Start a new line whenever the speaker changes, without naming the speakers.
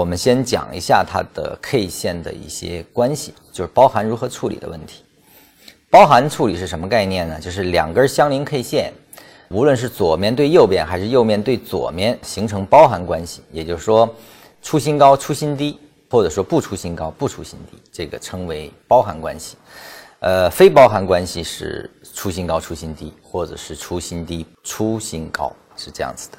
我们先讲一下它的 k 线的一些关系，就是包含如何处理的问题，包含处理是什么概念呢？就是两根相邻 k 线，无论是左面对右边，还是右面对左面，形成包含关系，也就是说出新高出新低，或者说不出新高不出新低，这个称为包含关系。呃，非包含关系是出新高出新低，或者是出新低出新高，是这样子的。